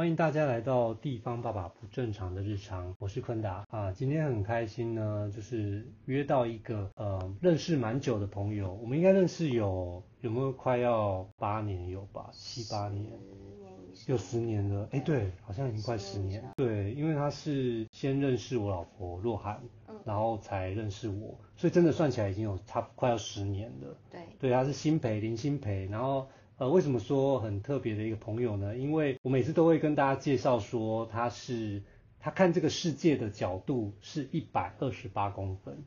欢迎大家来到地方爸爸不正常的日常，我是坤达。啊，今天很开心呢，就是约到一个呃认识蛮久的朋友，我们应该认识有有没有快要八年有吧，七八年，有十年了，哎对，好像已经快十年，对，因为他是先认识我老婆若涵，然后才认识我，所以真的算起来已经有差快要十年了，对，对，他是新培林新培，然后。呃，为什么说很特别的一个朋友呢？因为我每次都会跟大家介绍说，他是他看这个世界的角度是一百二十八公分，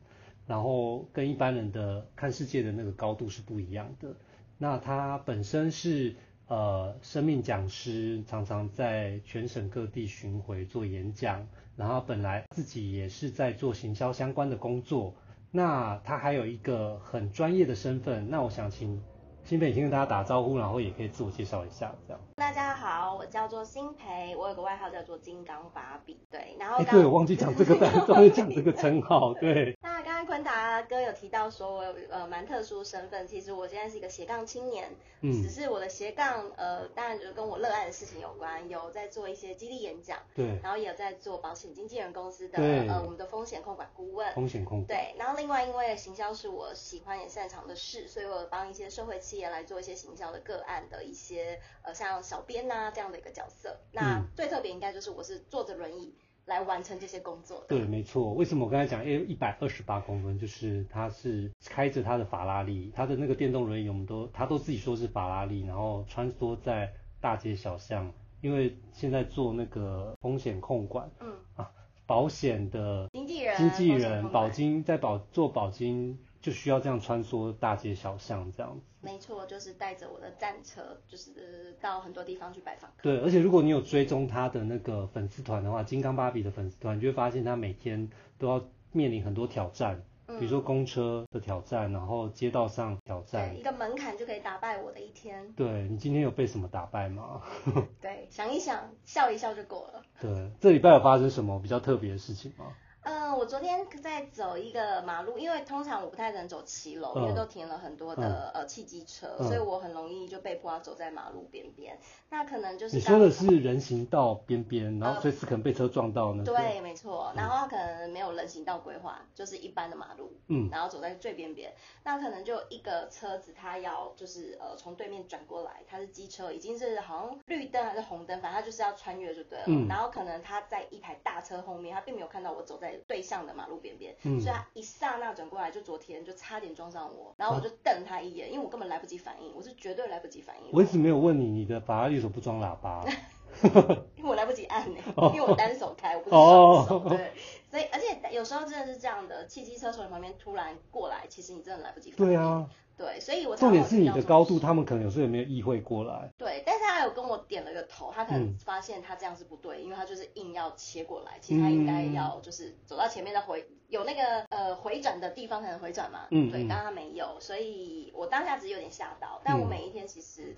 然后跟一般人的看世界的那个高度是不一样的。那他本身是呃生命讲师，常常在全省各地巡回做演讲，然后本来自己也是在做行销相关的工作。那他还有一个很专业的身份，那我想请。新培，先跟大家打招呼，然后也可以自我介绍一下，这样。大家好，我叫做新培，我有个外号叫做金刚芭比，对。然后刚，哎、欸，对，我忘记讲这个，终于讲这个称号，对。那刚刚坤达哥有提到说我有呃蛮特殊身份，其实我现在是一个斜杠青年，嗯，只是我的斜杠呃，当然就是跟我热爱的事情有关，有在做一些激励演讲，对。然后也有在做保险经纪人公司的呃我们的风险控管顾问，风险控管。对。然后另外因为行销是我喜欢也擅长的事，所以我帮一些社会企业来做一些行销的个案的一些呃像小编呐、啊、这样的一个角色。那最特别应该就是我是坐着轮椅来完成这些工作的。对，没错。为什么我刚才讲诶一百二十八公分？就是他是开着他的法拉利，他的那个电动轮椅，我们都他都自己说是法拉利，然后穿梭在大街小巷。因为现在做那个风险控管，嗯啊，保险的经纪人，经纪人保金在保做保金。就需要这样穿梭大街小巷这样子。没错，就是带着我的战车，就是到很多地方去拜访。对，而且如果你有追踪他的那个粉丝团的话，金刚芭比的粉丝团，你就会发现他每天都要面临很多挑战，嗯、比如说公车的挑战，然后街道上挑战。对，一个门槛就可以打败我的一天。对，你今天有被什么打败吗？对，想一想，笑一笑就过了。对，这礼拜有发生什么比较特别的事情吗？嗯，我昨天在走一个马路，因为通常我不太能走骑楼，因为都停了很多的、嗯、呃汽机车、嗯，所以我很容易就被迫要走在马路边边。那可能就是你说的是人行道边边，然后随时可能被车撞到呢、那个？对，没错。然后它可能没有人行道规划，就是一般的马路。嗯。然后走在最边边，那可能就一个车子，它要就是呃从对面转过来，它是机车，已经是好像绿灯还是红灯，反正它就是要穿越就对了。嗯。然后可能它在一台大车后面，它并没有看到我走在。对向的马路边边、嗯，所以他一刹那转过来，就昨天就差点撞上我，然后我就瞪他一眼，因为我根本来不及反应，我是绝对来不及反应。我一直没有问你，你的法拉利为什么不装喇叭？因为我来不及按呢、欸，因为我单手开，我不是双手。对，所以而且有时候真的是这样的，汽机车从你旁边突然过来，其实你真的来不及反应。对啊。对，所以我重点是你的高度，他们可能有时候也没有意会过来。对，但是他有跟我点了个头，他可能发现他这样是不对，嗯、因为他就是硬要切过来，其实他应该要就是走到前面再回，有那个呃回转的地方才能回转嘛。嗯。对，刚刚他没有，所以我当下只是有点吓到，但我每一天其实。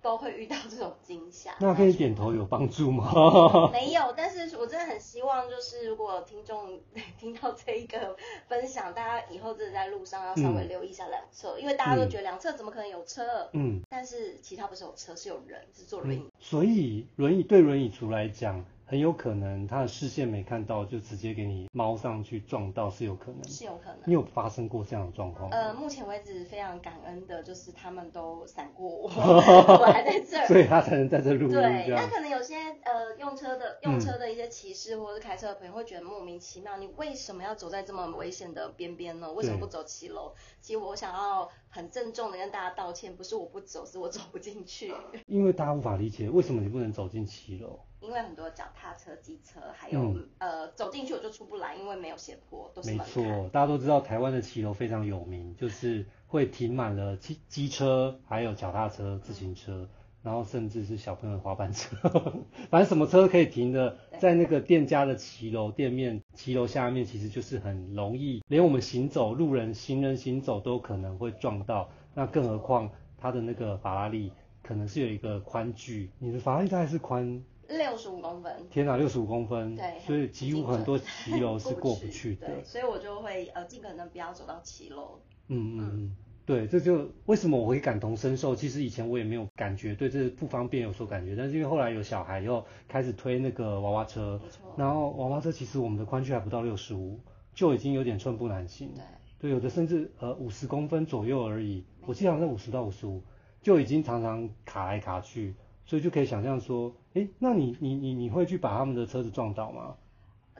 都会遇到这种惊吓。那可以点头有帮助吗？没有，但是我真的很希望，就是如果听众听到这一个分享，大家以后真的在路上要稍微留意一下两侧，嗯，因为大家都觉得两侧怎么可能有车？嗯。但是其他不是有车，是有人，是坐轮椅，嗯。所以轮椅对轮椅族来讲。很有可能他的视线没看到，就直接给你猫上去撞到，是有可能。是有可能。你有发生过这样的状况？呃，目前为止非常感恩的就是他们都闪过我，我还在这儿，所以他才能在这录。对，那可能有些呃用车的用车的一些骑士或者是开车的朋友会觉得莫名其妙，嗯，你为什么要走在这么危险的边边呢？为什么不走骑楼？其实我想要很郑重的跟大家道歉，不是我不走，是我走不进去。因为大家无法理解为什么你不能走进骑楼。因为很多脚踏车、机车，还有、嗯、呃走进去我就出不来，因为没有斜坡，都是。没错，大家都知道台湾的骑楼非常有名，就是会停满了机机车，还有脚踏车、自行车，然后甚至是小朋友的滑板车，反正什么车都可以停的，在那个店家的骑楼店面、骑楼下面，其实就是很容易，连我们行走路人、行人行走都可能会撞到，那更何况他的那个法拉利可能是有一个宽距，你的法拉利大概是宽。六十五公分，天哪，六十五公分，对，所以几乎很多骑楼是过不 去的，对，所以我就会呃尽可能不要走到骑楼。嗯嗯嗯，对，这就为什么我会感同身受。其实以前我也没有感觉对这不方便有所感觉，但是因为后来有小孩以后，开始推那个娃娃车，然后娃娃车其实我们的宽距还不到六十五，就已经有点寸步难行。对，对，有的甚至呃五十公分左右而已，我记得好像五十到五十五，就已经常常卡来卡去，所以就可以想象说，诶，那你你你你会去把他们的车子撞倒吗？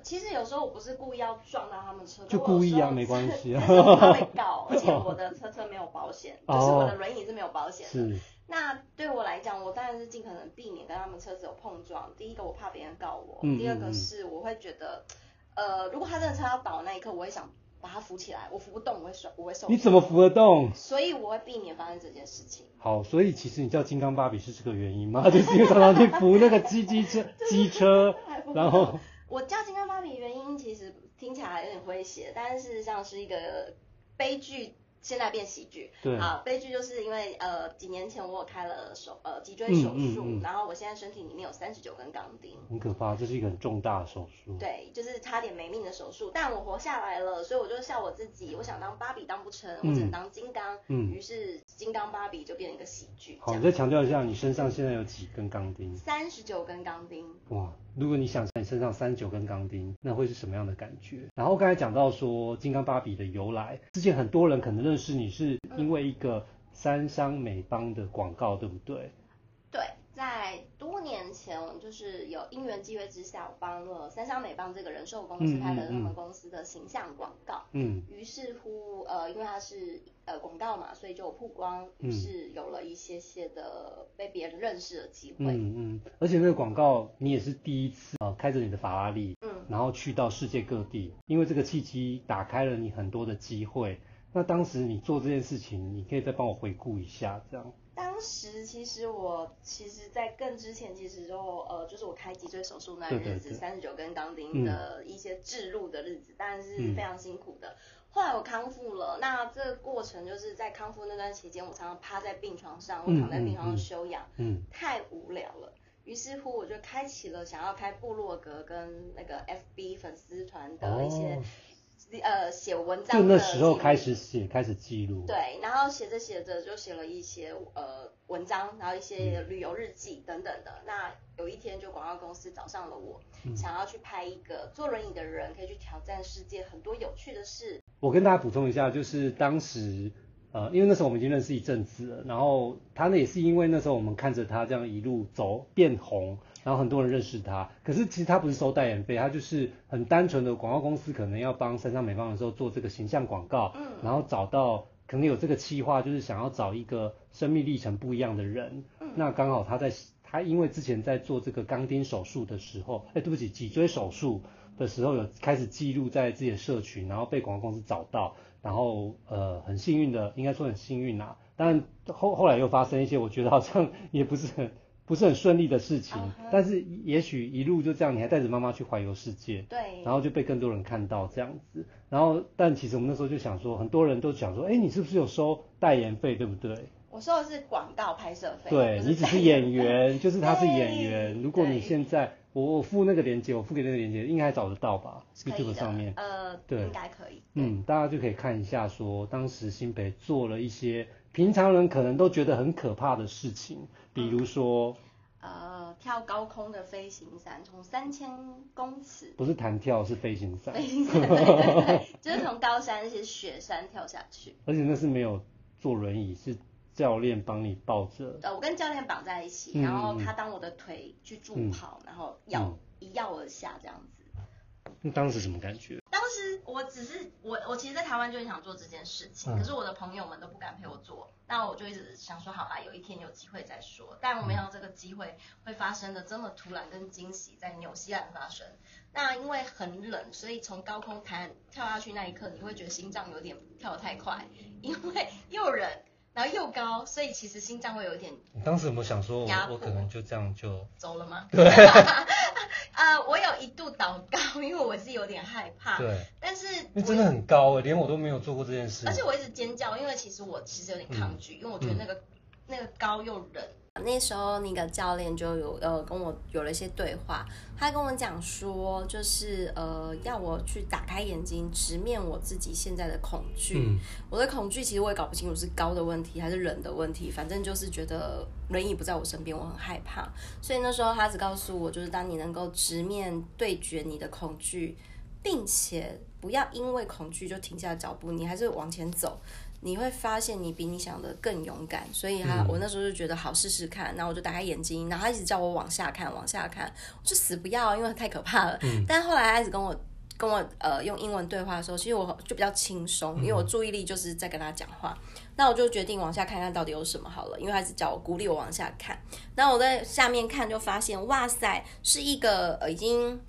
其实有时候我不是故意要撞到他们车，就故意啊，没关系啊。他会告，而且我的车车没有保险，就是我的轮椅是没有保险的。是。那对我来讲，我当然是尽可能避免跟他们车子有碰撞。第一个，我怕别人告我；第二个是，我会觉得，呃，如果他真的车要倒那一刻，我会想把它扶起来，我扶不动，我会摔，我会受伤。你怎么扶得动？所以我会避免发生这件事情。好，所以其实你叫金刚芭比是这个原因吗？就是因为常常去扶那个机机车、机车，然后。我叫金刚芭比原因其实听起来有点诙谐，但是事实上是一个悲剧。现在变喜剧，对。啊，悲剧就是因为呃几年前我有开了手呃脊椎手术，嗯嗯嗯、然后我现在身体里面有三十九根钢钉，很可怕，这是一个很重大的手术。对，就是差点没命的手术，但我活下来了，所以我就笑我自己，我想当芭比当不成，我只能当金刚，嗯，于是金刚芭比就变成一个喜剧。好，你再强调一下，你身上现在有几根钢钉？三十九根钢钉。哇，如果你想象你身上三十九根钢钉，那会是什么样的感觉？然后刚才讲到说金刚芭比的由来，之前很多人可能认识你是。因为一个三商美邦的广告，对不对？对，在多年前，就是有因缘机会之下，我帮了三湘美邦这个人寿公司拍了他们公司的形象广告。嗯。于是乎，呃，因为它是呃广告嘛，所以就有曝光，于是有了一些些的被别人认识的机会。嗯嗯。而且那个广告，你也是第一次啊，开着你的法拉利，嗯，然后去到世界各地，因为这个契机打开了你很多的机会。那当时你做这件事情，你可以再帮我回顾一下，这样。当时其实我其实，在更之前，其实就呃，就是我开脊椎手术那日子，三十九根钢钉的一些置入的日子，当然、嗯、是非常辛苦的。后来我康复了，那这个过程就是在康复那段期间，我常常趴在病床上，我躺在病床上休养，嗯，嗯嗯太无聊了。于是乎，我就开启了想要开部落格跟那个 FB 粉丝团的一些。哦呃，写文章就那时候开始写，开始记录。对，然后写着写着就写了一些呃文章，然后一些旅游日记等等的。嗯、那有一天就广告公司找上了我，嗯、想要去拍一个坐轮椅的人可以去挑战世界很多有趣的事。我跟大家补充一下，就是当时呃，因为那时候我们已经认识一阵子了，然后他呢也是因为那时候我们看着他这样一路走变红。然后很多人认识他，可是其实他不是收代言费，他就是很单纯的广告公司可能要帮三商美邦的时候做这个形象广告，嗯，然后找到可能有这个企划，就是想要找一个生命历程不一样的人，嗯，那刚好他在他因为之前在做这个钢钉手术的时候，哎，对不起，脊椎手术的时候有开始记录在自己的社群，然后被广告公司找到，然后呃很幸运的，应该说很幸运啊，但后后来又发生一些我觉得好像也不是很。不是很顺利的事情，uh. 但是也许一路就这样，你还带着妈妈去环游世界，对，然后就被更多人看到这样子，然后但其实我们那时候就想说，很多人都想说，哎，你是不是有收代言费，对不对？我收的是广告拍摄费，对，你只是演员，就是他是演员。如果你现在我我付那个链接，我付给那个链接，应该还找得到吧？YouTube 上面，呃，对，应该可以。嗯，大家就可以看一下说，当时新北做了一些平常人可能都觉得很可怕的事情。比如说，呃，跳高空的飞行伞，从三千公尺，不是弹跳，是飞行伞，飞行伞，对对对，就是从高山那些雪山跳下去。而且那是没有坐轮椅，是教练帮你抱着。呃，我跟教练绑在一起，然后他当我的腿去助跑，嗯、然后咬、嗯、一跃而下这样子。那当时什么感觉？我只是我我其实，在台湾就很想做这件事情，嗯、可是我的朋友们都不敢陪我做，那我就一直想说，好吧，有一天有机会再说。但我没想到这个机会会发生的这么突然跟惊喜，在纽西兰发生。那因为很冷，所以从高空弹跳下去那一刻，你会觉得心脏有点跳得太快，因为又冷。然后又高，所以其实心脏会有一点。你当时有没有想说我，我可能就这样就 走了吗？对。呃，我有一度祷告，因为我是有点害怕。对。但是。那真的很高哎，连我都没有做过这件事。而且我一直尖叫，因为其实我其实有点抗拒，嗯、因为我觉得那个、嗯、那个高又冷。那时候那个教练就有呃跟我有了一些对话，他跟我讲说，就是呃要我去打开眼睛，直面我自己现在的恐惧。嗯、我的恐惧其实我也搞不清楚是高的问题还是冷的问题，反正就是觉得轮椅不在我身边，我很害怕。所以那时候他只告诉我，就是当你能够直面对决你的恐惧，并且不要因为恐惧就停下脚步，你还是往前走。你会发现你比你想的更勇敢，所以他、嗯、我那时候就觉得好试试看，然后我就打开眼睛，然后他一直叫我往下看，往下看，我就死不要，因为太可怕了。嗯、但后来他一直跟我跟我呃用英文对话的时候，其实我就比较轻松，因为我注意力就是在跟他讲话。嗯、那我就决定往下看看到底有什么好了，因为他一直叫我鼓励我往下看。那我在下面看就发现，哇塞，是一个呃已经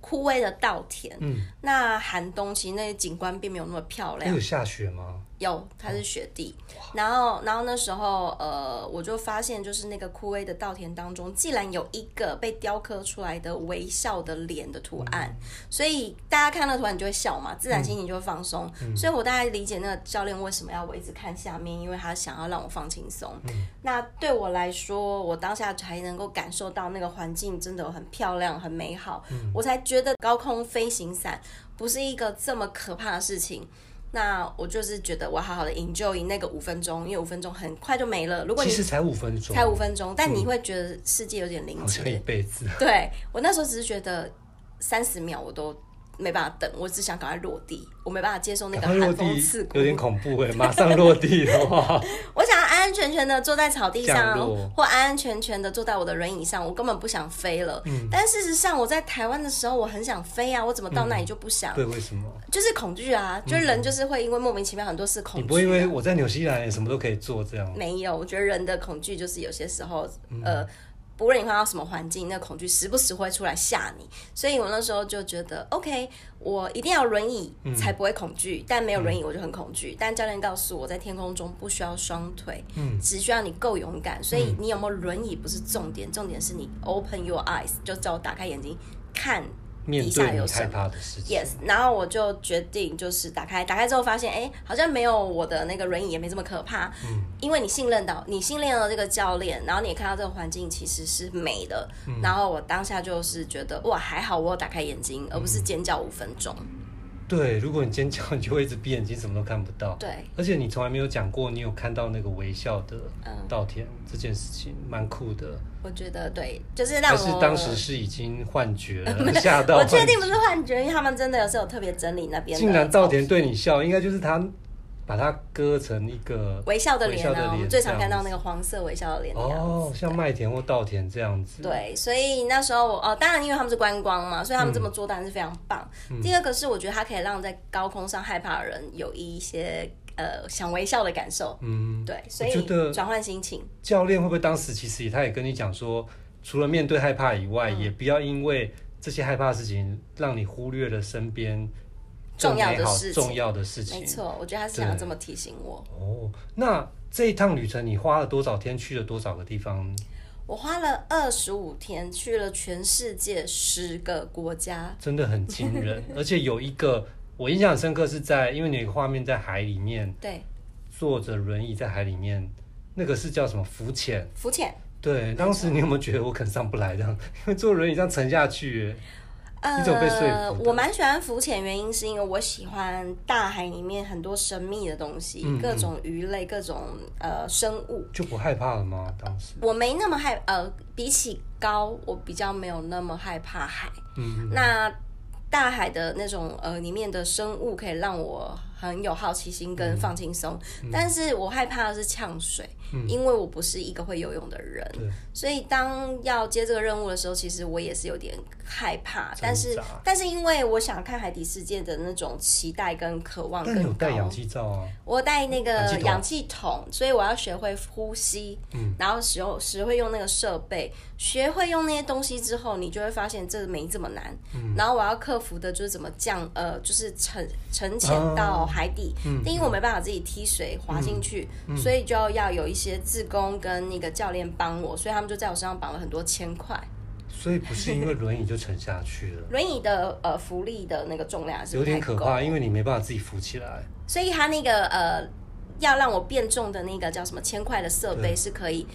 枯萎的稻田。嗯，那寒冬其实那些景观并没有那么漂亮。有下雪吗？有，他是雪地，然后，然后那时候，呃，我就发现，就是那个枯萎的稻田当中，既然有一个被雕刻出来的微笑的脸的图案，嗯、所以大家看到图案，你就会笑嘛，自然心情就会放松。嗯、所以我大概理解那个教练为什么要我一直看下面，因为他想要让我放轻松。嗯、那对我来说，我当下才能够感受到那个环境真的很漂亮、很美好，嗯、我才觉得高空飞行伞不是一个这么可怕的事情。那我就是觉得我好好的 enjoy 那个五分钟，因为五分钟很快就没了。如果你其实才五分钟，才五分钟，但你会觉得世界有点临界，好像一辈子。对，我那时候只是觉得三十秒我都没办法等，我只想赶快落地，我没办法接受那个寒风刺骨，有点恐怖哎！马上落地的话，我想要安安全全的坐在草地上，或安安全全的坐在我的轮椅上，我根本不想飞了。嗯，但事实上我在台湾的时候，我很想飞啊，我怎么到那里就不想？对，为什么？就是恐惧啊，就是人就是会因为莫名其妙很多事恐惧。你不会因为我在纽西兰什么都可以做这样？没有，我觉得人的恐惧就是有些时候，呃。不论你换到什么环境，那恐惧时不时会出来吓你，所以我那时候就觉得，OK，我一定要轮椅才不会恐惧，嗯、但没有轮椅我就很恐惧。嗯、但教练告诉我在天空中不需要双腿，嗯，只需要你够勇敢，所以你有没有轮椅不是重点，重点是你 open your eyes，就叫我打开眼睛看。底下有害怕的事情。Yes，然后我就决定就是打开，打开之后发现，哎，好像没有我的那个轮椅也没这么可怕。嗯，因为你信任到，你信任了这个教练，然后你也看到这个环境其实是美的。嗯，然后我当下就是觉得，哇，还好我有打开眼睛，而不是尖叫五分钟。对，如果你尖叫，你就会一直闭眼睛，什么都看不到。对，而且你从来没有讲过你有看到那个微笑的稻田，嗯、这件事情蛮酷的。我觉得对，就是让我。还是当时是已经幻觉 了，吓到。我确定不是幻觉，因为他们真的有时候特别整理那边。竟然稻田对你笑，应该就是他。把它割成一个微笑的脸呢，我们最常看到那个黄色微笑的脸哦，像麦田或稻田这样子。对，所以那时候我哦，当然因为他们是观光嘛，所以他们这么做当然是非常棒。嗯、第二个是我觉得它可以让在高空上害怕的人有一些呃想微笑的感受。嗯，对，所以转换心情。教练会不会当时其实他也跟你讲说，除了面对害怕以外，嗯、也不要因为这些害怕的事情让你忽略了身边。重要的事情，重要的事情，没错，我觉得他是想要这么提醒我。哦，那这一趟旅程你花了多少天？去了多少个地方？我花了二十五天，去了全世界十个国家，真的很惊人。而且有一个我印象很深刻，是在因为你画面在海里面，对，坐着轮椅在海里面，那个是叫什么？浮潜？浮潜？对，当时你有没有觉得我可能上不来这样？因为坐轮椅这样沉下去。呃，我蛮喜欢浮潜，原因是因为我喜欢大海里面很多神秘的东西，各种鱼类，各种呃生物。就不害怕了吗？当时我没那么害，呃，比起高，我比较没有那么害怕海。嗯，嗯，那大海的那种呃里面的生物可以让我很有好奇心跟放轻松，嗯嗯但是我害怕的是呛水。因为我不是一个会游泳的人，对。所以当要接这个任务的时候，其实我也是有点害怕。但是，但是因为我想看海底世界的那种期待跟渴望更高。有带氧气罩啊？我带那个氧气筒，所以我要学会呼吸，嗯，然后使用学会用那个设备，学会用那些东西之后，你就会发现这没这么难。嗯，然后我要克服的就是怎么降，呃，就是沉沉潜到海底。嗯，因为我没办法自己踢水滑进去，嗯，所以就要有一些。一些志工跟那个教练帮我，所以他们就在我身上绑了很多铅块。所以不是因为轮椅就沉下去了。轮椅的呃浮力的那个重量是，有点可怕，因为你没办法自己浮起来。所以他那个呃要让我变重的那个叫什么铅块的设备是可以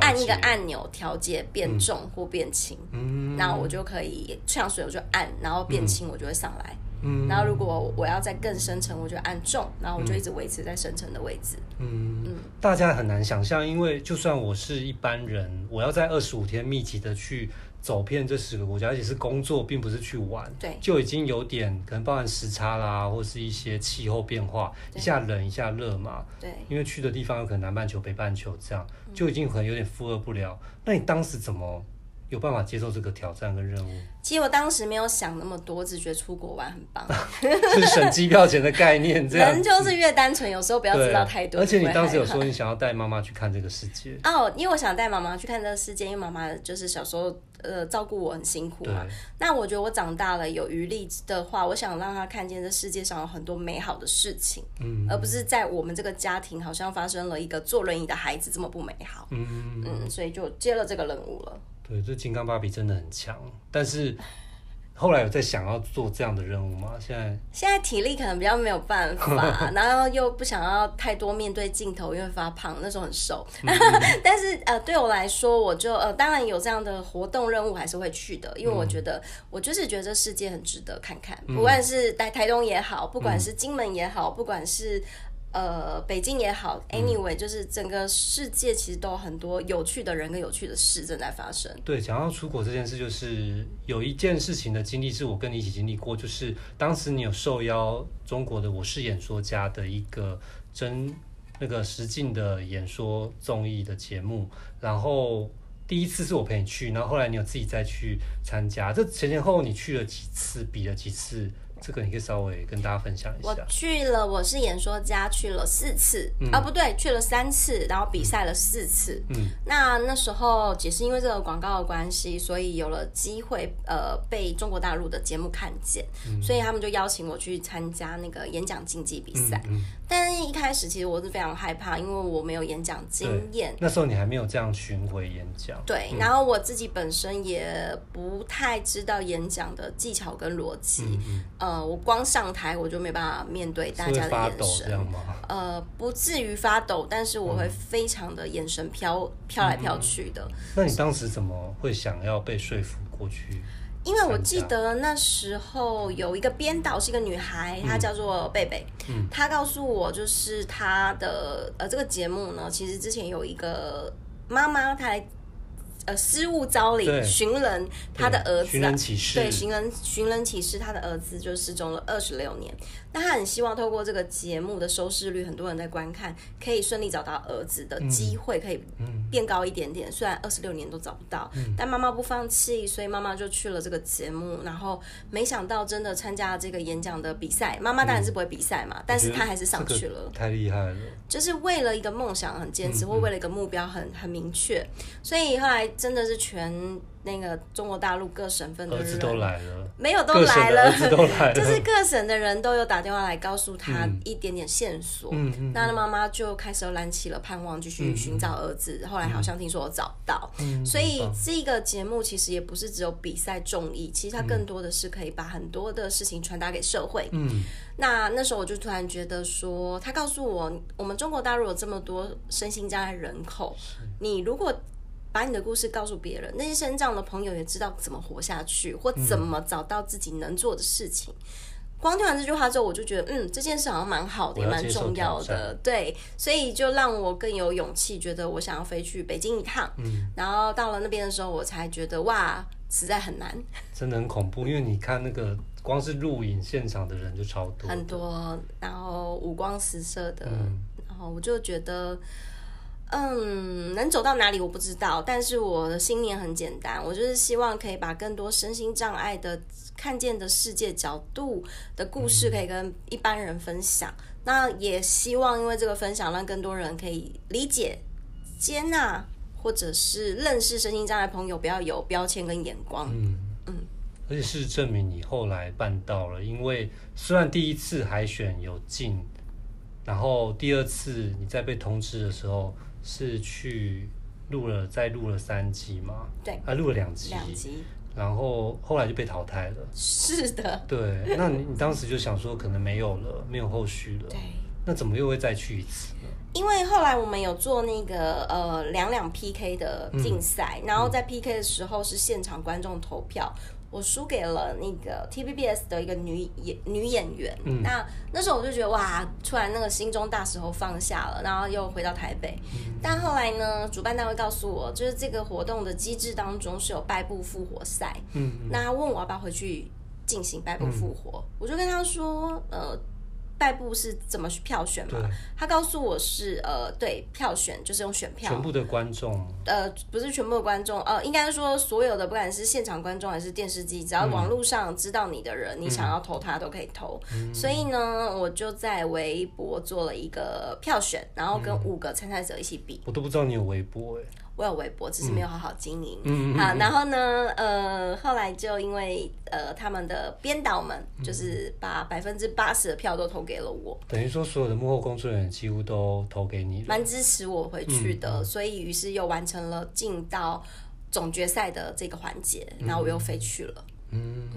按一个按钮调节变重或变轻，嗯，然后我就可以呛水，我就按，然后变轻，我就会上来。嗯，然后如果我要再更深层，我就按重，然后我就一直维持在深层的位置。嗯嗯，大家很难想象，因为就算我是一般人，我要在二十五天密集的去走遍这十个国家，而且是工作，并不是去玩，对，就已经有点可能包含时差啦，或是一些气候变化，一下冷一下热嘛。对，因为去的地方有可能南半球、北半球这样，就已经可能有点负荷不了。那你当时怎么？有办法接受这个挑战跟任务？其实我当时没有想那么多，只觉得出国玩很棒，是省机票钱的概念。这样人就是越单纯，有时候不要知道太多。而且你当时有说你想要带妈妈去看这个世界 哦，因为我想带妈妈去看这个世界，因为妈妈就是小时候呃照顾我很辛苦嘛。那我觉得我长大了有余力的话，我想让她看见这世界上有很多美好的事情，嗯，而不是在我们这个家庭好像发生了一个坐轮椅的孩子这么不美好，嗯嗯，所以就接了这个任务了。对，这金刚芭比真的很强，但是后来有在想要做这样的任务吗？现在现在体力可能比较没有办法，然后又不想要太多面对镜头，因为发胖，那时候很瘦。嗯、但是呃，对我来说，我就呃，当然有这样的活动任务还是会去的，因为我觉得、嗯、我就是觉得这世界很值得看看，不管是在台东也好，不管是金门也好，不管是。呃，北京也好，anyway，就是整个世界其实都有很多有趣的人跟有趣的事正在发生。对，讲到出国这件事，就是有一件事情的经历是我跟你一起经历过，就是当时你有受邀中国的《我是演说家》的一个真那个实境的演说综艺的节目，然后第一次是我陪你去，然后后来你有自己再去参加，这前前后后你去了几次，比了几次？这个你可以稍微跟大家分享一下。我去了，我是演说家，去了四次，嗯、啊不对，去了三次，然后比赛了四次。嗯，那那时候也是因为这个广告的关系，所以有了机会，呃，被中国大陆的节目看见，嗯、所以他们就邀请我去参加那个演讲竞技比赛。但是一开始其实我是非常害怕，因为我没有演讲经验。那时候你还没有这样巡回演讲。对，嗯、然后我自己本身也不太知道演讲的技巧跟逻辑。嗯呃，我光上台我就没办法面对大家的眼神，呃，不至于发抖，但是我会非常的眼神飘飘来飘去的。嗯。那你当时怎么会想要被说服过去？因为我记得那时候有一个编导是一个女孩，她叫做贝贝，嗯，她告诉我就是她的呃这个节目呢，其实之前有一个妈妈她来。呃，失物招领寻人，他的儿子啊，对，寻人寻人启事，他的儿子就失踪了二十六年。那他很希望透过这个节目的收视率，很多人在观看，可以顺利找到儿子的机会，可以变高一点点。虽然二十六年都找不到，但妈妈不放弃，所以妈妈就去了这个节目。然后没想到真的参加了这个演讲的比赛，妈妈当然是不会比赛嘛，但是她还是上去了，太厉害了。就是为了一个梦想很坚持，或为了一个目标很很明确，所以后来。真的是全那个中国大陆各省份的人。都来了，没有都来了，就是各省的人都有打电话来告诉他一点点线索。嗯、那妈妈就开始燃起了盼望，继续寻找儿子。嗯、后来好像听说我找到，嗯、所以这个节目其实也不是只有比赛综艺，其实它更多的是可以把很多的事情传达给社会。嗯，那那时候我就突然觉得说，他告诉我，我们中国大陆有这么多身心障碍人口，你如果把你的故事告诉别人，那些身障的朋友也知道怎么活下去，或怎么找到自己能做的事情。嗯、光听完这句话之后，我就觉得，嗯，这件事好像蛮好的，也蛮重要的。对，所以就让我更有勇气，觉得我想要飞去北京一趟。嗯，然后到了那边的时候，我才觉得，哇，实在很难，真的很恐怖。因为你看那个，光是录影现场的人就超多，很多，然后五光十色的，嗯、然后我就觉得。嗯，能走到哪里我不知道，但是我的信念很简单，我就是希望可以把更多身心障碍的看见的世界角度的故事可以跟一般人分享。嗯、那也希望因为这个分享，让更多人可以理解、接纳，或者是认识身心障碍朋友，不要有标签跟眼光。嗯嗯，而且事实证明你后来办到了，因为虽然第一次海选有进，然后第二次你在被通知的时候。是去录了，再录了三集嘛？对，啊，录了两集，两集，然后后来就被淘汰了。是的，对，那你你当时就想说可能没有了，没有后续了。对，那怎么又会再去一次呢？因为后来我们有做那个呃两两 PK 的竞赛，嗯、然后在 PK 的时候是现场观众投票。我输给了那个 TVBS 的一个女演女演员，嗯、那那时候我就觉得哇，突然那个心中大石头放下了，然后又回到台北。嗯、但后来呢，主办单位告诉我，就是这个活动的机制当中是有败部复活赛，嗯，那他问我要不要回去进行败部复活，嗯、我就跟他说，呃。败部是怎么票选嘛？他告诉我是呃，对，票选就是用选票。全部的观众？呃，不是全部的观众，呃，应该说所有的，不管是现场观众还是电视机，只要网络上知道你的人，嗯、你想要投他都可以投。嗯、所以呢，我就在微博做了一个票选，然后跟五个参赛者一起比。我都不知道你有微博哎。我有微博，只是没有好好经营。嗯、啊，然后呢，呃，后来就因为呃，他们的编导们就是把百分之八十的票都投给了我，等于说所有的幕后工作人员几乎都投给你，蛮支持我回去的，嗯、所以于是又完成了进到总决赛的这个环节，然后我又飞去了。嗯，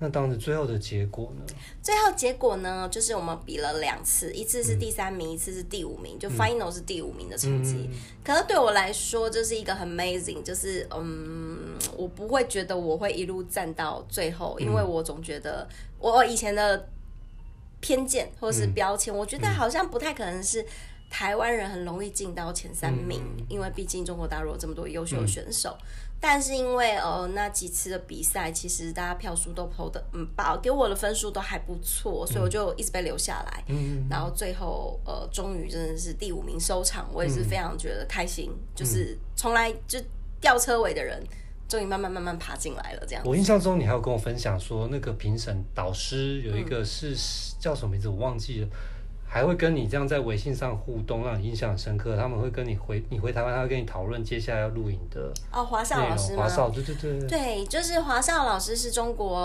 那当时最后的结果呢？最后结果呢，就是我们比了两次，一次是第三名，嗯、一次是第五名，就 final 是第五名的成绩。嗯、可是对我来说，这是一个很 amazing，就是嗯，我不会觉得我会一路站到最后，因为我总觉得我以前的偏见或是标签，嗯、我觉得好像不太可能是台湾人很容易进到前三名，嗯、因为毕竟中国大陆有这么多优秀的选手。嗯但是因为呃那几次的比赛，其实大家票数都投的嗯，把给我的分数都还不错，所以我就一直被留下来。嗯，然后最后呃终于真的是第五名收场，我也是非常觉得开心，嗯、就是从来就吊车尾的人，终于慢慢慢慢爬进来了这样。我印象中你还有跟我分享说，那个评审导师有一个是、嗯、叫什么名字我忘记了。还会跟你这样在微信上互动，让你印象很深刻。他们会跟你回，你回台湾，他会跟你讨论接下来要录影的哦。华少老师吗？华少，对对对。对，就是华少老师是中国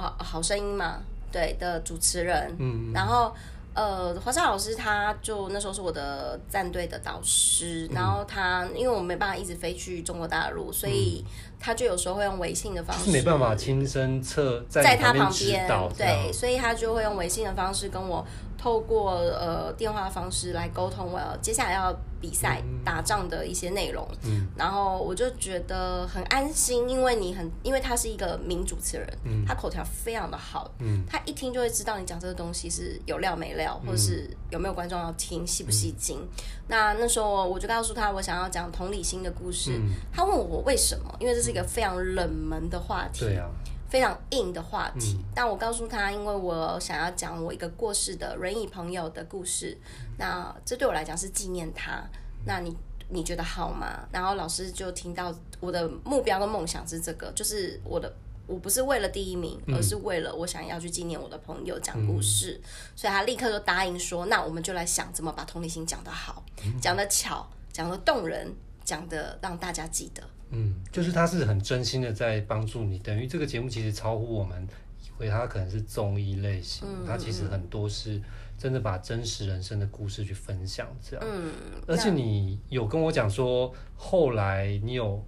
好，好声音嘛，对的主持人。嗯。然后，呃，华少老师他就那时候是我的战队的导师，嗯、然后他因为我没办法一直飞去中国大陆，所以他就有时候会用微信的方式，没办法亲身测在，在他旁边，对，所以他就会用微信的方式跟我。透过呃电话方式来沟通，我要接下来要比赛打仗的一些内容，嗯，然后我就觉得很安心，因为你很，因为他是一个名主持人，嗯，他口条非常的好，嗯，他一听就会知道你讲这个东西是有料没料，或者是有没有观众要听，吸不吸睛。嗯，那那时候我就告诉他，我想要讲同理心的故事，嗯，他问我为什么，因为这是一个非常冷门的话题，对啊。非常硬的话题，嗯、但我告诉他，因为我想要讲我一个过世的轮椅朋友的故事，那这对我来讲是纪念他。那你你觉得好吗？然后老师就听到我的目标跟梦想是这个，就是我的我不是为了第一名，而是为了我想要去纪念我的朋友讲故事，嗯、所以他立刻就答应说，那我们就来想怎么把同理心讲得好，讲得巧，讲得动人，讲得让大家记得。嗯，就是他是很真心的在帮助你，等于这个节目其实超乎我们以为，他可能是综艺类型，嗯、他其实很多是真的把真实人生的故事去分享这样。嗯，而且你有跟我讲说，后来你有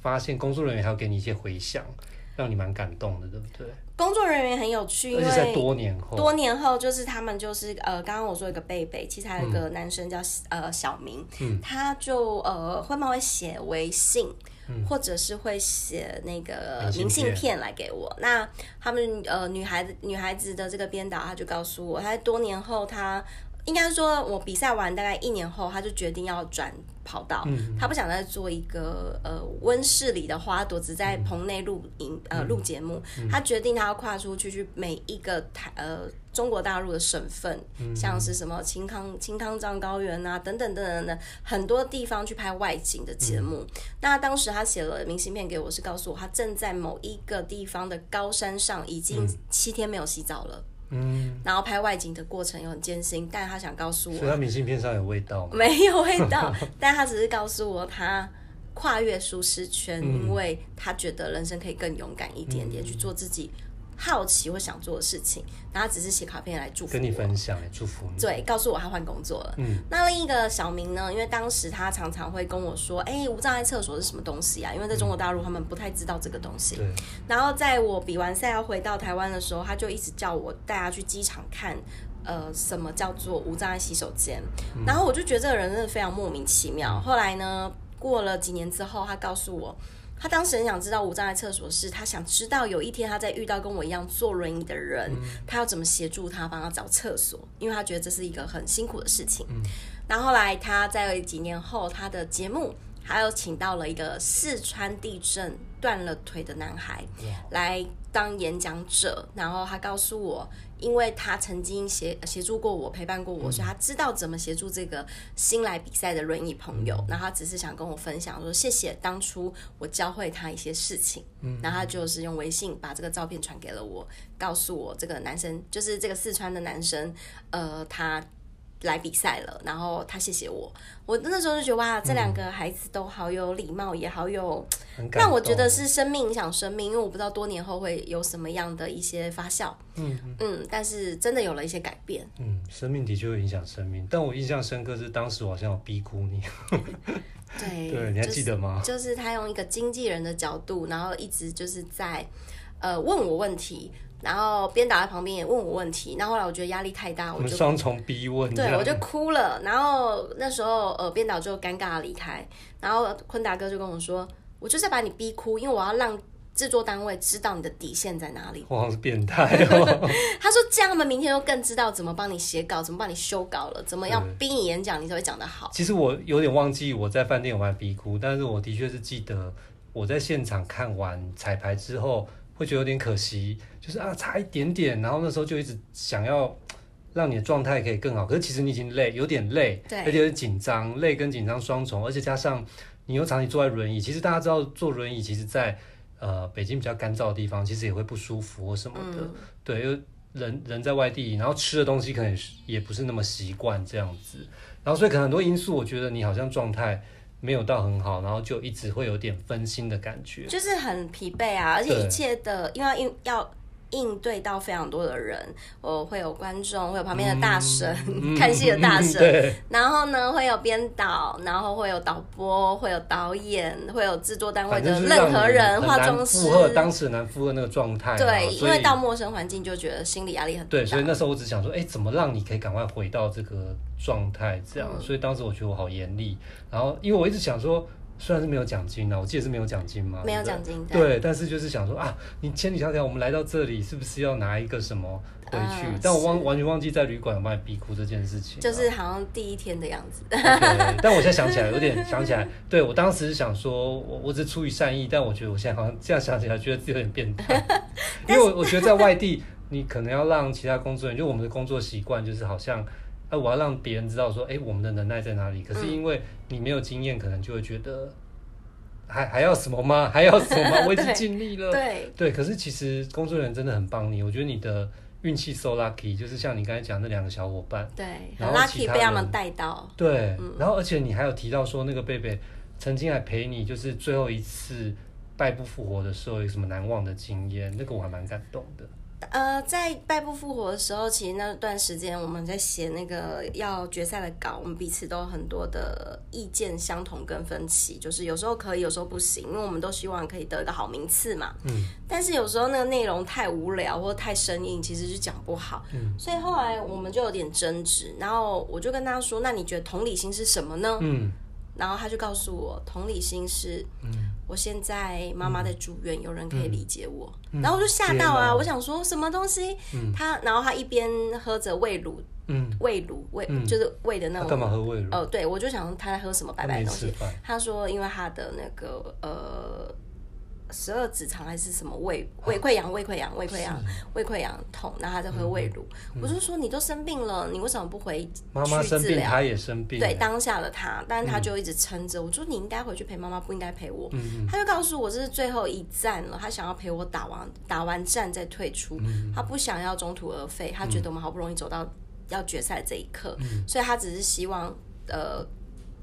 发现工作人员还要给你一些回响，让你蛮感动的，对不对？工作人员很有趣，而且在多年后，多年后就是他们就是呃，刚刚我说一个贝贝，其实还有一个男生叫、嗯、呃小明，嗯，他就呃会帮我写微信。或者是会写那个明信片来给我。那他们呃女孩子女孩子的这个编导，他就告诉我，他在多年后，他应该说我比赛完大概一年后，他就决定要转跑道。嗯、他不想再做一个呃温室里的花朵，只在棚内录影呃录节目。嗯、他决定他要跨出去，去每一个台呃。中国大陆的省份，像是什么青康青康藏高原啊，等等等等等，很多地方去拍外景的节目。嗯、那当时他写了明信片给我，是告诉我他正在某一个地方的高山上，已经七天没有洗澡了。嗯，然后拍外景的过程又很艰辛，但他想告诉我，所以他明信片上有味道吗？没有味道，但他只是告诉我他跨越舒适圈，嗯、因为他觉得人生可以更勇敢一点点，嗯、去做自己。好奇或想做的事情，然后只是写卡片来祝福，跟你分享，祝福你。对，告诉我他换工作了。嗯，那另一个小明呢？因为当时他常常会跟我说：“哎、欸，无障碍厕所是什么东西啊？”因为在中国大陆他们不太知道这个东西。然后在我比完赛要回到台湾的时候，他就一直叫我带他去机场看呃，什么叫做无障碍洗手间？嗯、然后我就觉得这个人真的非常莫名其妙。后来呢，过了几年之后，他告诉我，他当时很想知道无障碍厕所是，他想知道有一天他在遇到跟我一样坐轮椅的人，嗯、他要怎么协助他帮他找厕所，因为他觉得这是一个很辛苦的事情。嗯、然后后来他在几年后，他的节目。还有请到了一个四川地震断了腿的男孩来当演讲者，然后他告诉我，因为他曾经协协助过我，陪伴过我，所以他知道怎么协助这个新来比赛的轮椅朋友。然后他只是想跟我分享说，谢谢当初我教会他一些事情。嗯然后他就是用微信把这个照片传给了我，告诉我这个男生就是这个四川的男生，呃，他。来比赛了，然后他谢谢我，我那时候就觉得哇，这两个孩子都好有礼貌，嗯、也好有，让我觉得是生命影响生命，因为我不知道多年后会有什么样的一些发酵，嗯。嗯，但是真的有了一些改变，嗯，生命的确会影响生命，但我印象深刻是当时我好像有逼哭你，对 对，你还记得吗？就是、就是他用一个经纪人的角度，然后一直就是在呃问我问题。然后编导在旁边也问我问题，然后后来我觉得压力太大，我就双重逼问，对，我就哭了。然后那时候呃编导就尴尬的离开，然后坤达哥就跟我说，我就是要把你逼哭，因为我要让制作单位知道你的底线在哪里。哇，是变态哦！他说这样他们明天就更知道怎么帮你写稿，怎么帮你修稿了，怎么样逼你演讲，你才会讲得好。其实我有点忘记我在饭店有没有逼哭，但是我的确是记得我在现场看完彩排之后。会觉得有点可惜，就是啊，差一点点，然后那时候就一直想要 让你的状态可以更好，可是其实你已经累，有点累，对，而且有点紧张，累跟紧张双重，而且加上你又长期坐在轮椅，其实大家知道坐轮椅，其实在呃北京比较干燥的地方，其实也会不舒服或什么的，嗯、对，因为人人在外地，然后吃的东西可能也不是那么习惯这样子，然后所以可能很多因素，我觉得你好像状态。没有到很好，然后就一直会有点分心的感觉，就是很疲惫啊，而且一切的，因为要应要。应对到非常多的人，我会有观众，会有旁边的大神，嗯、看戏的大神，嗯、然后呢会有编导，然后会有导播，会有导演，会有制作单位的任何人，化妆师，负荷当时很难负荷那个状态。对，因为到陌生环境就觉得心理压力很大。对，所以那时候我只想说，哎，怎么让你可以赶快回到这个状态？这样，嗯、所以当时我觉得我好严厉，然后因为我一直想说。虽然是没有奖金呢，我记得是没有奖金嘛，没有奖金。对，但是就是想说啊，你千里迢迢我们来到这里，是不是要拿一个什么回去？呃、但我忘完全忘记在旅馆有把你逼哭这件事情。就是好像第一天的样子。Okay, 但我现在想起来，有点想起来，对，我当时是想说，我我只出于善意，但我觉得我现在好像这样想起来，觉得自己有点变态。因为我我觉得在外地，你可能要让其他工作人员，就我们的工作习惯就是好像。呃，我要让别人知道说，哎，我们的能耐在哪里？可是因为你没有经验，可能就会觉得还还要什么吗？还要什么吗？我已经 尽力了。对对，可是其实工作人员真的很帮你，我觉得你的运气 so lucky，就是像你刚才讲那两个小伙伴，对，然后 lucky 被他们带到。对，然后而且你还有提到说，那个贝贝曾经还陪你，就是最后一次败不复活的时候有什么难忘的经验？那个我还蛮感动的。呃，在败部复活的时候，其实那段时间我们在写那个要决赛的稿，我们彼此都有很多的意见相同跟分歧，就是有时候可以，有时候不行，因为我们都希望可以得一个好名次嘛。嗯。但是有时候那个内容太无聊或太生硬，其实是讲不好。嗯。所以后来我们就有点争执，然后我就跟他说：“那你觉得同理心是什么呢？”嗯。然后他就告诉我，同理心是，我现在妈妈在住院，嗯、有人可以理解我。嗯、然后我就吓到啊！我想说什么东西？嗯、他，然后他一边喝着喂乳，嗯，喂乳喂，嗯、就是喂的那种。干嘛喝喂乳？哦，对，我就想他在喝什么白白的东西。他，他说，因为他的那个呃。十二指肠还是什么胃胃溃疡胃溃疡胃溃疡胃溃疡痛，然后他在喝胃乳。我就说，你都生病了，你为什么不回去治疗？妈妈生病，他也生病。对，当下的他，但是他就一直撑着。我说你应该回去陪妈妈，不应该陪我。他就告诉我这是最后一站了，他想要陪我打完打完战再退出，他不想要中途而废。他觉得我们好不容易走到要决赛这一刻，所以他只是希望呃。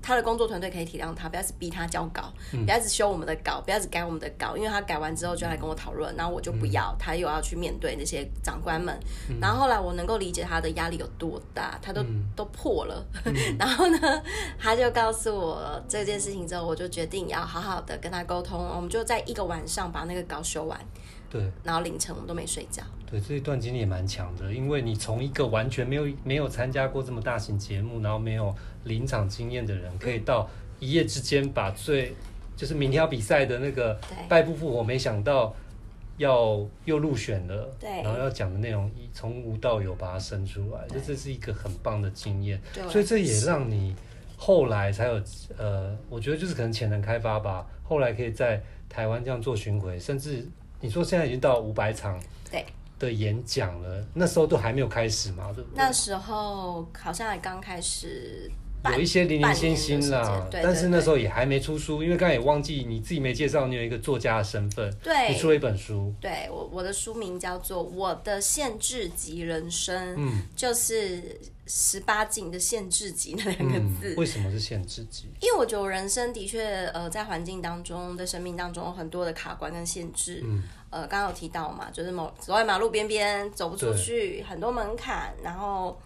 他的工作团队可以体谅他，不要是逼他交稿，嗯、不要只修我们的稿，不要只改我们的稿，因为他改完之后就来跟我讨论，然后我就不要，嗯、他又要去面对那些长官们。嗯、然后后来我能够理解他的压力有多大，他都、嗯、都破了。嗯、然后呢，他就告诉我这件事情之后，我就决定要好好的跟他沟通，我们就在一个晚上把那个稿修完。对，然后凌晨我们都没睡觉。对，这一段经历也蛮强的，因为你从一个完全没有没有参加过这么大型节目，然后没有临场经验的人，可以到一夜之间把最就是明天要比赛的那个败不复活，没想到要又入选了，对，然后要讲的内容从无到有把它生出来，这这是一个很棒的经验，所以这也让你后来才有呃，我觉得就是可能潜能开发吧，后来可以在台湾这样做巡回，甚至你说现在已经到五百场对的演讲了，那时候都还没有开始嘛，对不对？那时候好像还刚开始。有一些零零星星啦，但是那时候也还没出书，因为刚才也忘记你自己没介绍，你有一个作家的身份，对，你出了一本书，对我我的书名叫做《我的限制级人生》，嗯，就是十八禁的限制级那两个字。嗯，为什么是限制级？因为我觉得我人生的确呃在环境当中的生命当中有很多的卡关跟限制，嗯，呃刚刚有提到嘛，就是某走在马路边边走不出去，很多门槛，然后。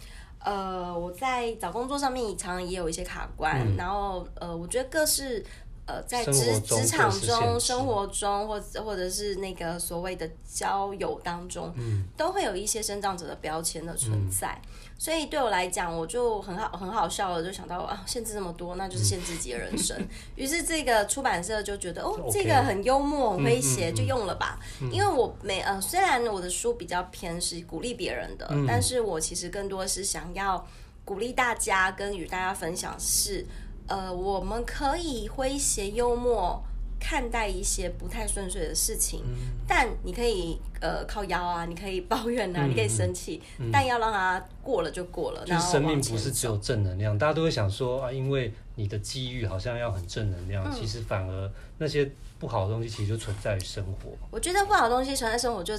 呃，我在找工作上面常常也有一些卡关，嗯、然后呃，我觉得各式呃在职职场中、生活中，或者或者是那个所谓的交友当中，嗯、都会有一些生长者的标签的存在。嗯所以对我来讲，我就很好很好笑了，就想到啊，限制这么多，那就是限制自己的人生。于、嗯、是这个出版社就觉得，哦.这个很幽默、很诙谐，就用了吧。因为我没呃，虽然我的书比较偏是鼓励别人的，嗯、但是我其实更多是想要鼓励大家，跟与大家分享是，呃，我们可以诙谐幽默。看待一些不太顺遂的事情，嗯、但你可以呃靠腰啊，你可以抱怨啊，嗯、你可以生气，嗯、但要让它过了就过了。就是生命不是只有正能量，大家都会想说啊，因为你的机遇好像要很正能量，嗯、其实反而那些不好的东西其实就存在于生活。我觉得不好的东西存在生活就。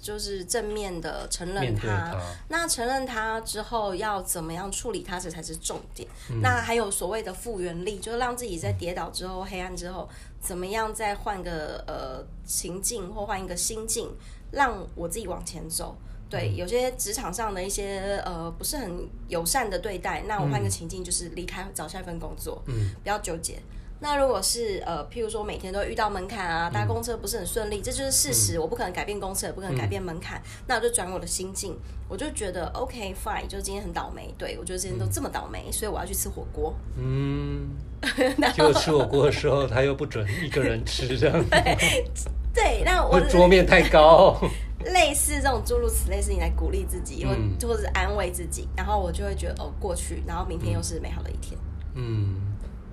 就是正面的承认它，它那承认它之后要怎么样处理它，这才是重点。嗯、那还有所谓的复原力，就是让自己在跌倒之后、嗯、黑暗之后，怎么样再换个呃情境或换一个心境，让我自己往前走。对，嗯、有些职场上的一些呃不是很友善的对待，那我换个情境就是离开，找下一份工作，嗯，不要纠结。那如果是呃，譬如说每天都遇到门槛啊，搭公车不是很顺利，嗯、这就是事实。嗯、我不可能改变公车，也不可能改变门槛。嗯、那我就转我的心境，我就觉得 OK fine，就今天很倒霉。对，我觉得今天都这么倒霉，嗯、所以我要去吃火锅。嗯，结果吃火锅的时候，他又不准一个人吃，这样 子。对，那我 桌面太高。类似这种诸如此类事情来鼓励自己，或、嗯、或者是安慰自己，然后我就会觉得哦，过去，然后明天又是美好的一天。嗯。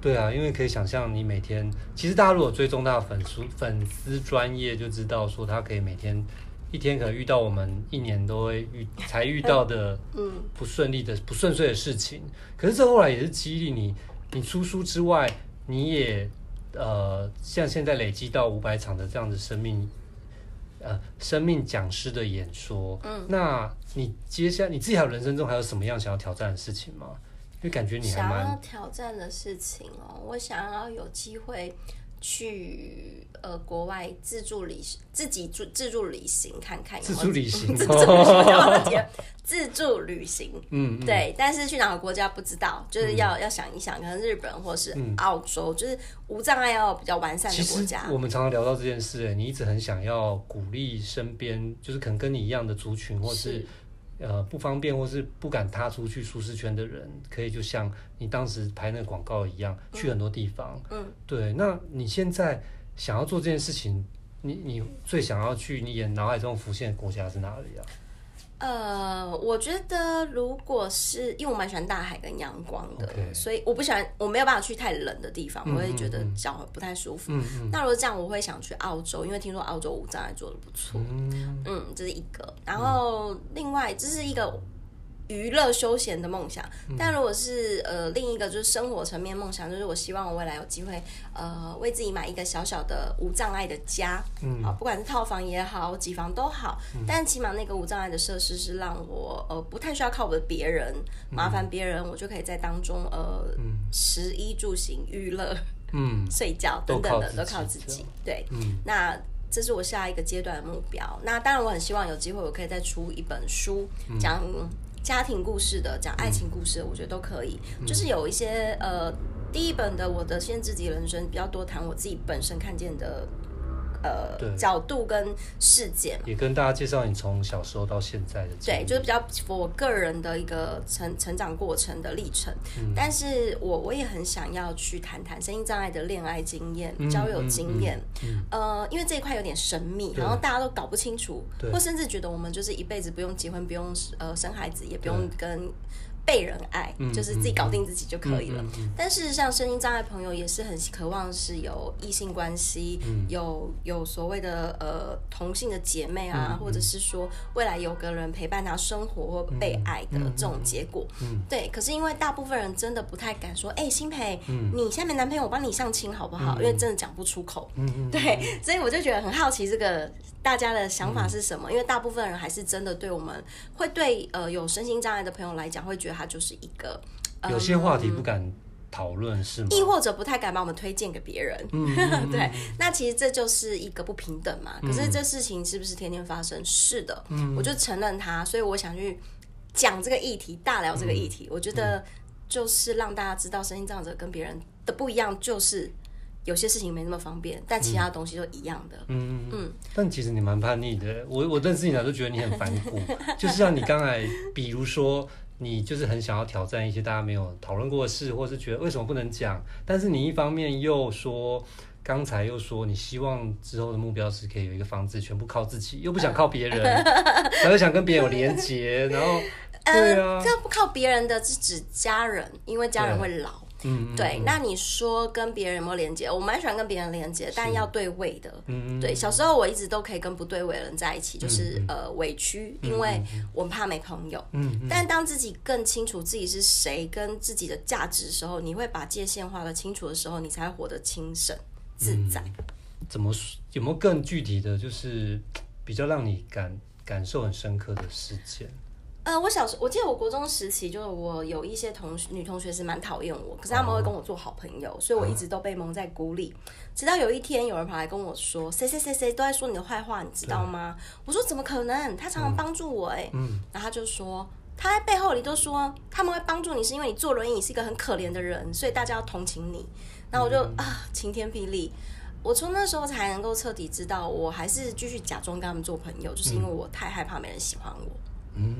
嗯对啊，因为可以想象，你每天其实大家如果追踪他的粉丝粉丝专业，就知道说他可以每天一天可能遇到我们一年都会遇才遇到的 嗯不顺利的不顺遂的事情。可是这后来也是激励你，你出书之外，你也呃像现在累积到五百场的这样的生命呃生命讲师的演说。嗯，那你接下来你自己还有人生中还有什么样想要挑战的事情吗？就感觉你还想要挑战的事情哦，我想要有机会去呃国外自助旅行，自己自自助旅行看看有有。自助旅行，自助旅行，自助旅行，嗯，对，但是去哪个国家不知道，就是要、嗯、要想一想，可能日本或是澳洲，嗯、就是无障碍要比较完善的国家。我们常常聊到这件事，哎，你一直很想要鼓励身边，就是可能跟你一样的族群，或是，是。呃，不方便或是不敢踏出去舒适圈的人，可以就像你当时拍那个广告一样，嗯、去很多地方。嗯，对。那你现在想要做这件事情，你你最想要去你眼脑海中浮现的国家是哪里啊？呃，我觉得如果是因为我蛮喜欢大海跟阳光的，Okay. 所以我不喜欢我没有办法去太冷的地方，嗯、我会觉得脚不太舒服。那如果这样，我会想去澳洲，因为听说澳洲无障碍做得不错。嗯，嗯，这是一个。然后另外这是一个。娱乐休闲的梦想，但如果是呃另一个就是生活层面梦想，就是我希望我未来有机会呃为自己买一个小小的无障碍的家，嗯，好，不管是套房也好，几房都好，嗯、但起码那个无障碍的设施是让我呃不太需要靠我的别人麻烦别人，我就可以在当中呃食衣住行娱乐，嗯，睡觉等等的都靠自己，对，嗯，那这是我下一个阶段的目标。那当然我很希望有机会我可以再出一本书讲。嗯家庭故事的，讲爱情故事的，我觉得都可以。嗯、就是有一些呃，第一本的我的限制级人生比较多谈我自己本身看见的呃角度跟事件，也跟大家介绍你从小时候到现在的对，就是比较我个人的一个成成长过程的历程。嗯、但是我我也很想要去谈谈身心障碍的恋爱经验、嗯、交友经验、嗯。嗯，呃，因为这一块有点神秘，然后大家都搞不清楚，或甚至觉得我们就是一辈子不用结婚，不用呃生孩子，也不用跟。被人爱，就是自己搞定自己就可以了。但事实上，身心障碍朋友也是很渴望是有异性关系，嗯、有有所谓的呃同性的姐妹啊，或者是说未来有个人陪伴他生活或被爱的这种结果。对，可是因为大部分人真的不太敢说，哎、欸，欣培，嗯、你现在没男朋友，我帮你相亲好不好？嗯、因为真的讲不出口。嗯嗯、对，所以我就觉得很好奇，这个大家的想法是什么？嗯、因为大部分人还是真的对我们会对呃有身心障碍的朋友来讲，会觉得。他就是一个，有些话题不敢讨论，是吗？亦或者不太敢把我们推荐给别人。嗯、对，那其实这就是一个不平等嘛。嗯、可是这事情是不是天天发生？是的，嗯、我就承认它。所以我想去讲这个议题，大聊这个议题。嗯、我觉得就是让大家知道，身心障碍者跟别人的不一样，就是有些事情没那么方便，但其他东西都一样的。嗯嗯。嗯，但其实你蛮叛逆的。我我认识你来都觉得你很反骨，就是像你刚才，比如说。你就是很想要挑战一些大家没有讨论过的事，或是觉得为什么不能讲？但是你一方面又说，刚才又说你希望之后的目标是可以有一个房子，全部靠自己，又不想靠别人，然后又想跟别人有连结，然后对啊，这不靠别人的是指家人，因为家人会老。嗯，对，那你说跟别人有没有连接？我蛮喜欢跟别人连接，但要对位的。嗯，对，小时候我一直都可以跟不对位的人在一起，就是呃委屈，因为我怕没朋友。嗯，但当自己更清楚自己是谁跟自己的价值的时候，你会把界限画得清楚的时候，你才活得轻省自在。怎么说？有没有更具体的就是比较让你感感受很深刻的事件？呃，我小时候我记得我国中时期，就是我有一些同学女同学是蛮讨厌我，可是他们会跟我做好朋友，所以我一直都被蒙在鼓里。直到有一天，有人跑来跟我说，谁谁谁谁都在说你的坏话，你知道吗？我说怎么可能？他常常帮助我，哎，嗯，然后他就说他在背后里都说他们会帮助你，是因为你坐轮椅是一个很可怜的人，所以大家要同情你。然后我就啊，晴天霹雳！我从那时候才能够彻底知道，我还是继续假装跟他们做朋友，就是因为我太害怕没人喜欢我。嗯，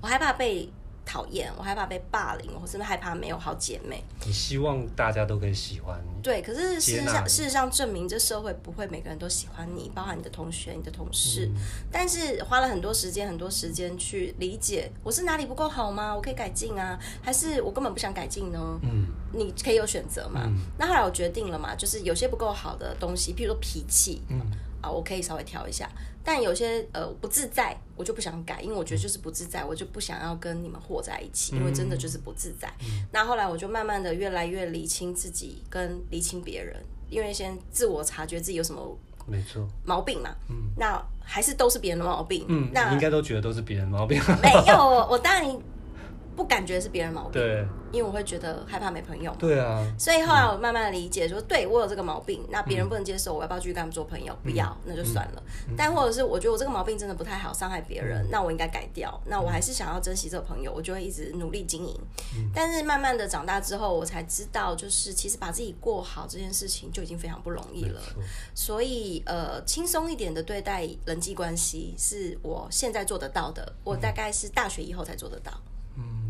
我害怕被讨厌，我害怕被霸凌，我甚至害怕没有好姐妹。你希望大家都可以喜欢你？对，可是事实上，事实上证明这社会不会每个人都喜欢你，包含你的同学、你的同事。嗯、但是花了很多时间，很多时间去理解，我是哪里不够好吗？我可以改进啊，还是我根本不想改进呢？嗯，你可以有选择嘛。嗯、那后来我决定了嘛，就是有些不够好的东西，譬如说脾气，嗯，啊，我可以稍微调一下。但有些呃不自在，我就不想改，因为我觉得就是不自在，我就不想要跟你们和在一起，因为真的就是不自在。嗯、那后来我就慢慢的越来越理清自己，跟理清别人，因为先自我察觉自己有什么没错毛病嘛。嗯，那还是都是别人的毛病。嗯，那你应该都觉得都是别人的毛病。没有，我当然。不感觉是别人毛病，对，因为我会觉得害怕没朋友，对啊，所以后来我慢慢理解说，说对我有这个毛病，那别人不能接受，我要不要继续跟他们做朋友？不要，那就算了。但或者是我觉得我这个毛病真的不太好，伤害别人，那我应该改掉。那我还是想要珍惜这个朋友，我就会一直努力经营。但是慢慢的长大之后，我才知道，就是其实把自己过好这件事情就已经非常不容易了。所以呃，轻松一点的对待人际关系是我现在做得到的，我大概是大学以后才做得到。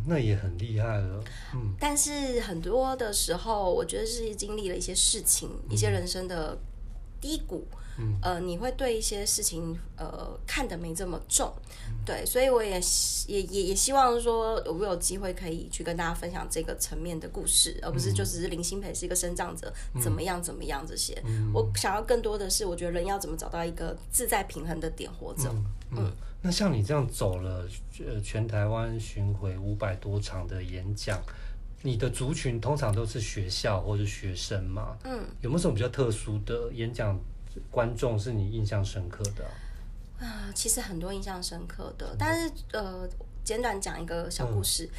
那也很厉害了，嗯。但是很多的时候，我觉得是经历了一些事情，嗯、一些人生的低谷，嗯，呃，你会对一些事情，呃，看得没这么重，嗯、对，所以我也也也也希望说，我有机会可以去跟大家分享这个层面的故事，而不是就只是林心培是一个生长者，嗯、怎么样怎么样这些。嗯、我想要更多的是，我觉得人要怎么找到一个自在平衡的点活着，嗯那像你这样走了，呃，全台湾巡回五百多场的演讲，你的族群通常都是学校或者学生嘛？嗯，有没有什么比较特殊的演讲观众是你印象深刻的？啊，其实很多印象深刻的，但是呃，简短讲一个小故事。嗯，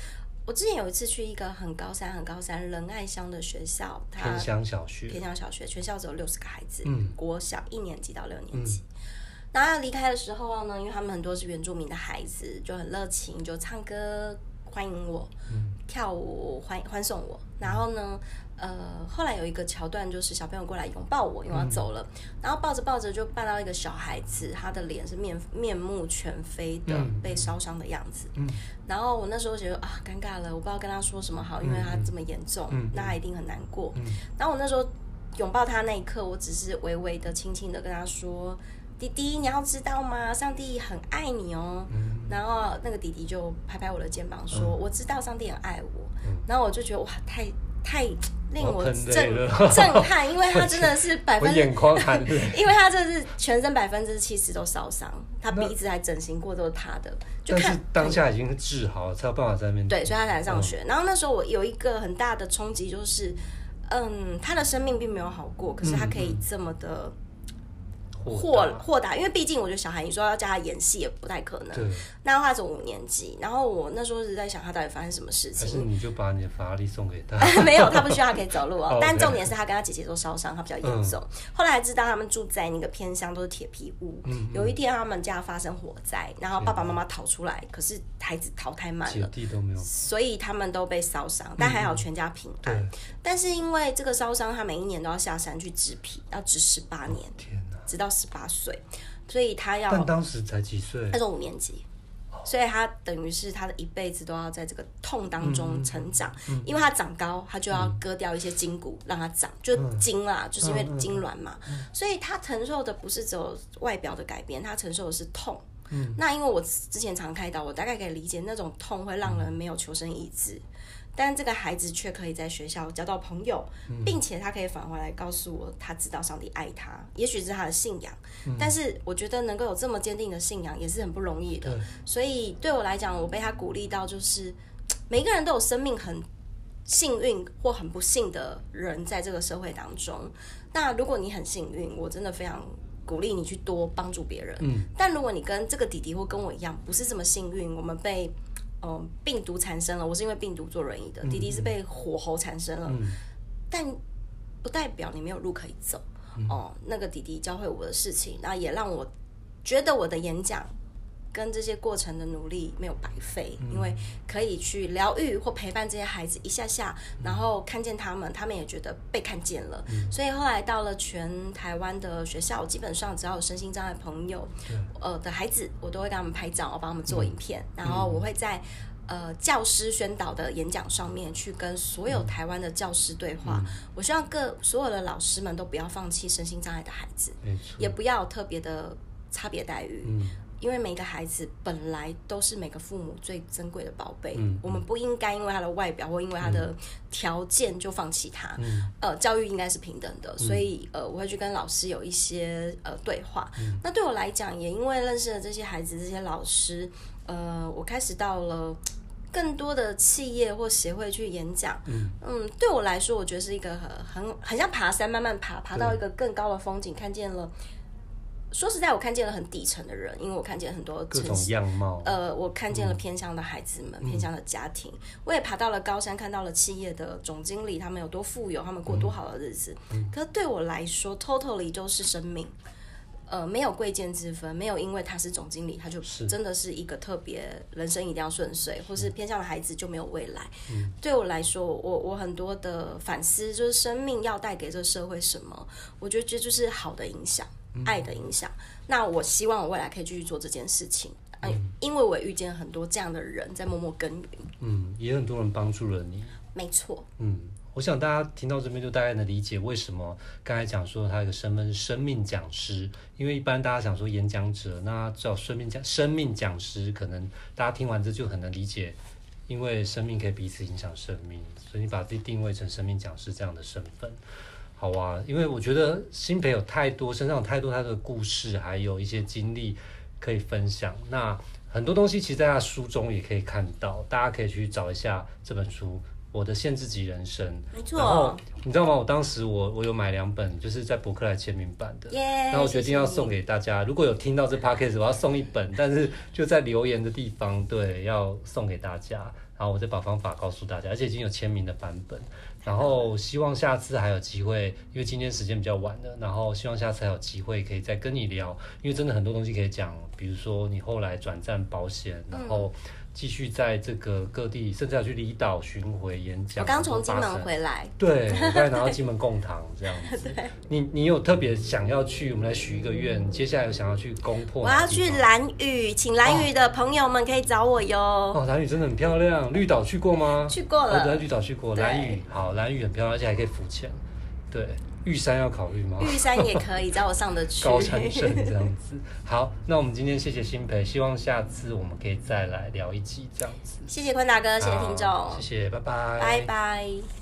我之前有一次去一个很高山、很高山仁爱乡的学校，偏乡小学，偏乡小学，全校只有六十个孩子，嗯，国小一年级到六年级。嗯然后要离开的时候呢，因为他们很多是原住民的孩子，就很热情，就唱歌欢迎我，嗯、跳舞欢欢送我。然后呢，呃，后来有一个桥段，就是小朋友过来拥抱我，因为要走了，嗯、然后抱着抱着就抱到一个小孩子，他的脸是面面目全非的，嗯、被烧伤的样子。嗯、然后我那时候觉得啊，尴尬了，我不知道跟他说什么好，因为他这么严重，嗯、那他一定很难过。嗯、然后我那时候拥抱他那一刻，我只是微微的、轻轻的跟他说：“弟弟，你要知道吗？上帝很爱你哦。嗯”然后那个弟弟就拍拍我的肩膀说：“嗯、我知道上帝很爱我。”然后我就觉得哇，太太令我震我 震撼，因为他真的是百分之，眼眶含泪，因为他这是全身百分之七十都烧伤，他鼻子还整形过都是他的，就看当下已经治好了，才有办法在那边对，所以他才上学。嗯、然后那时候我有一个很大的冲击，就是嗯，他的生命并没有好过，可是他可以这么的。豁豁达，因为毕竟我觉得小孩，你说要教他演戏也不太可能。对。那他从五年级，然后我那时候一直在想，他到底发生什么事情？还是你就把你的法拉利送给他？没有，他不需要，他可以走路哦。但重点是他跟他姐姐都烧伤，他比较严重。后来才知道他们住在那个偏乡，都是铁皮屋。有一天他们家发生火灾，然后爸爸妈妈逃出来，可是孩子逃太慢了，姐弟都没有，所以他们都被烧伤，但还好全家平安。但是因为这个烧伤，他每一年都要下山去植皮，要植十八年。天。直到十八岁，所以他要。但当时才几岁？他是五年级，所以他等于是他的一辈子都要在这个痛当中成长。嗯嗯、因为他长高，他就要割掉一些筋骨让他长，就筋啦，嗯、就是因为筋软嘛。所以他承受的不是只有外表的改变，他承受的是痛。嗯、那因为我之前常开刀，我大概可以理解那种痛会让人没有求生意志。但这个孩子却可以在学校交到朋友，并且他可以返回来告诉我，他知道上帝爱他，也许是他的信仰。但是我觉得能够有这么坚定的信仰也是很不容易的。所以对我来讲，我被他鼓励到，就是 每个人都有生命很幸运或很不幸的人在这个社会当中。那如果你很幸运，我真的非常鼓励你去多帮助别人。但如果你跟这个弟弟或跟我一样，不是这么幸运，我们被。嗯，病毒产生了，我是因为病毒坐轮椅的，嗯、弟弟是被火候产生了，嗯、但不代表你没有路可以走。嗯、哦，那个弟弟教会我的事情，那也让我觉得我的演讲。跟这些过程的努力没有白费，因为可以去疗愈或陪伴这些孩子一下下，然后看见他们，他们也觉得被看见了。所以后来到了全台湾的学校，基本上只要有身心障碍朋友，呃的孩子，我都会给他们拍照，我帮他们做影片，然后我会在呃教师宣导的演讲上面去跟所有台湾的教师对话。我希望各所有的老师们都不要放弃身心障碍的孩子，也不要特别的差别待遇。因为每个孩子本来都是每个父母最珍贵的宝贝，嗯、我们不应该因为他的外表或因为他的条件就放弃他。嗯、呃，教育应该是平等的，嗯、所以呃，我会去跟老师有一些呃对话。嗯、那对我来讲，也因为认识了这些孩子、这些老师，呃，我开始到了更多的企业或协会去演讲。嗯，嗯，对我来说，我觉得是一个很很很像爬山，慢慢爬，爬到一个更高的风景，看见了。说实在，我看见了很底层的人，因为我看见很多各种样貌。呃，我看见了偏乡的孩子们，嗯、偏乡的家庭。我也爬到了高山，看到了企业的总经理，他们有多富有，他们过多好的日子。嗯、可是对我来说，totally 就是生命。呃，没有贵贱之分，没有因为他是总经理，他就真的是一个特别人生一定要顺遂，是或是偏向的孩子就没有未来。嗯、对我来说，我我很多的反思就是生命要带给这个社会什么？我觉得这就是好的影响。爱的影响，那我希望我未来可以继续做这件事情，嗯，因为我也遇见很多这样的人在默默耕耘，嗯，也很多人帮助了你，没错，嗯，我想大家听到这边就大概能理解为什么刚才讲说他有个身份是生命讲师，因为一般大家想说演讲者，那叫生命讲生命讲师，可能大家听完这就很能理解，因为生命可以彼此影响生命，所以你把自己定位成生命讲师这样的身份。好啊，因为我觉得新培有太多身上有太多他的故事，还有一些经历可以分享。那很多东西其实在他书中也可以看到，大家可以去找一下这本书《我的限制级人生》。没错。然后你知道吗？我当时我我有买两本，就是在博客来签名版的。Yeah, 然后我决定要送给大家。如果有听到这 podcast，我要送一本，但是就在留言的地方，对，要送给大家。然后我再把方法告诉大家，而且已经有签名的版本。然后希望下次还有机会，因为今天时间比较晚了，然后希望下次还有机会可以再跟你聊，因为真的很多东西可以讲，比如说你后来转战保险，然后。继续在这个各地，甚至要去离岛巡回演讲。我刚从金门回来。对，我刚才拿到金门贡堂这样子。对。你你有特别想要去？我们来许一个愿。接下来有想要去攻破？我要去蓝屿，请蓝屿的朋友们可以找我哟。哦，蓝屿真的很漂亮。绿岛去过吗？去过了。我在绿岛去过。蓝屿好，蓝屿很漂亮，而且还可以浮潜。对。玉山要考虑吗？玉山也可以，只要我上得去。高山症这样子。好，那我们今天谢谢新培，希望下次我们可以再来聊一集这样子。谢谢坤大哥，谢谢听众，谢谢，拜拜，拜拜。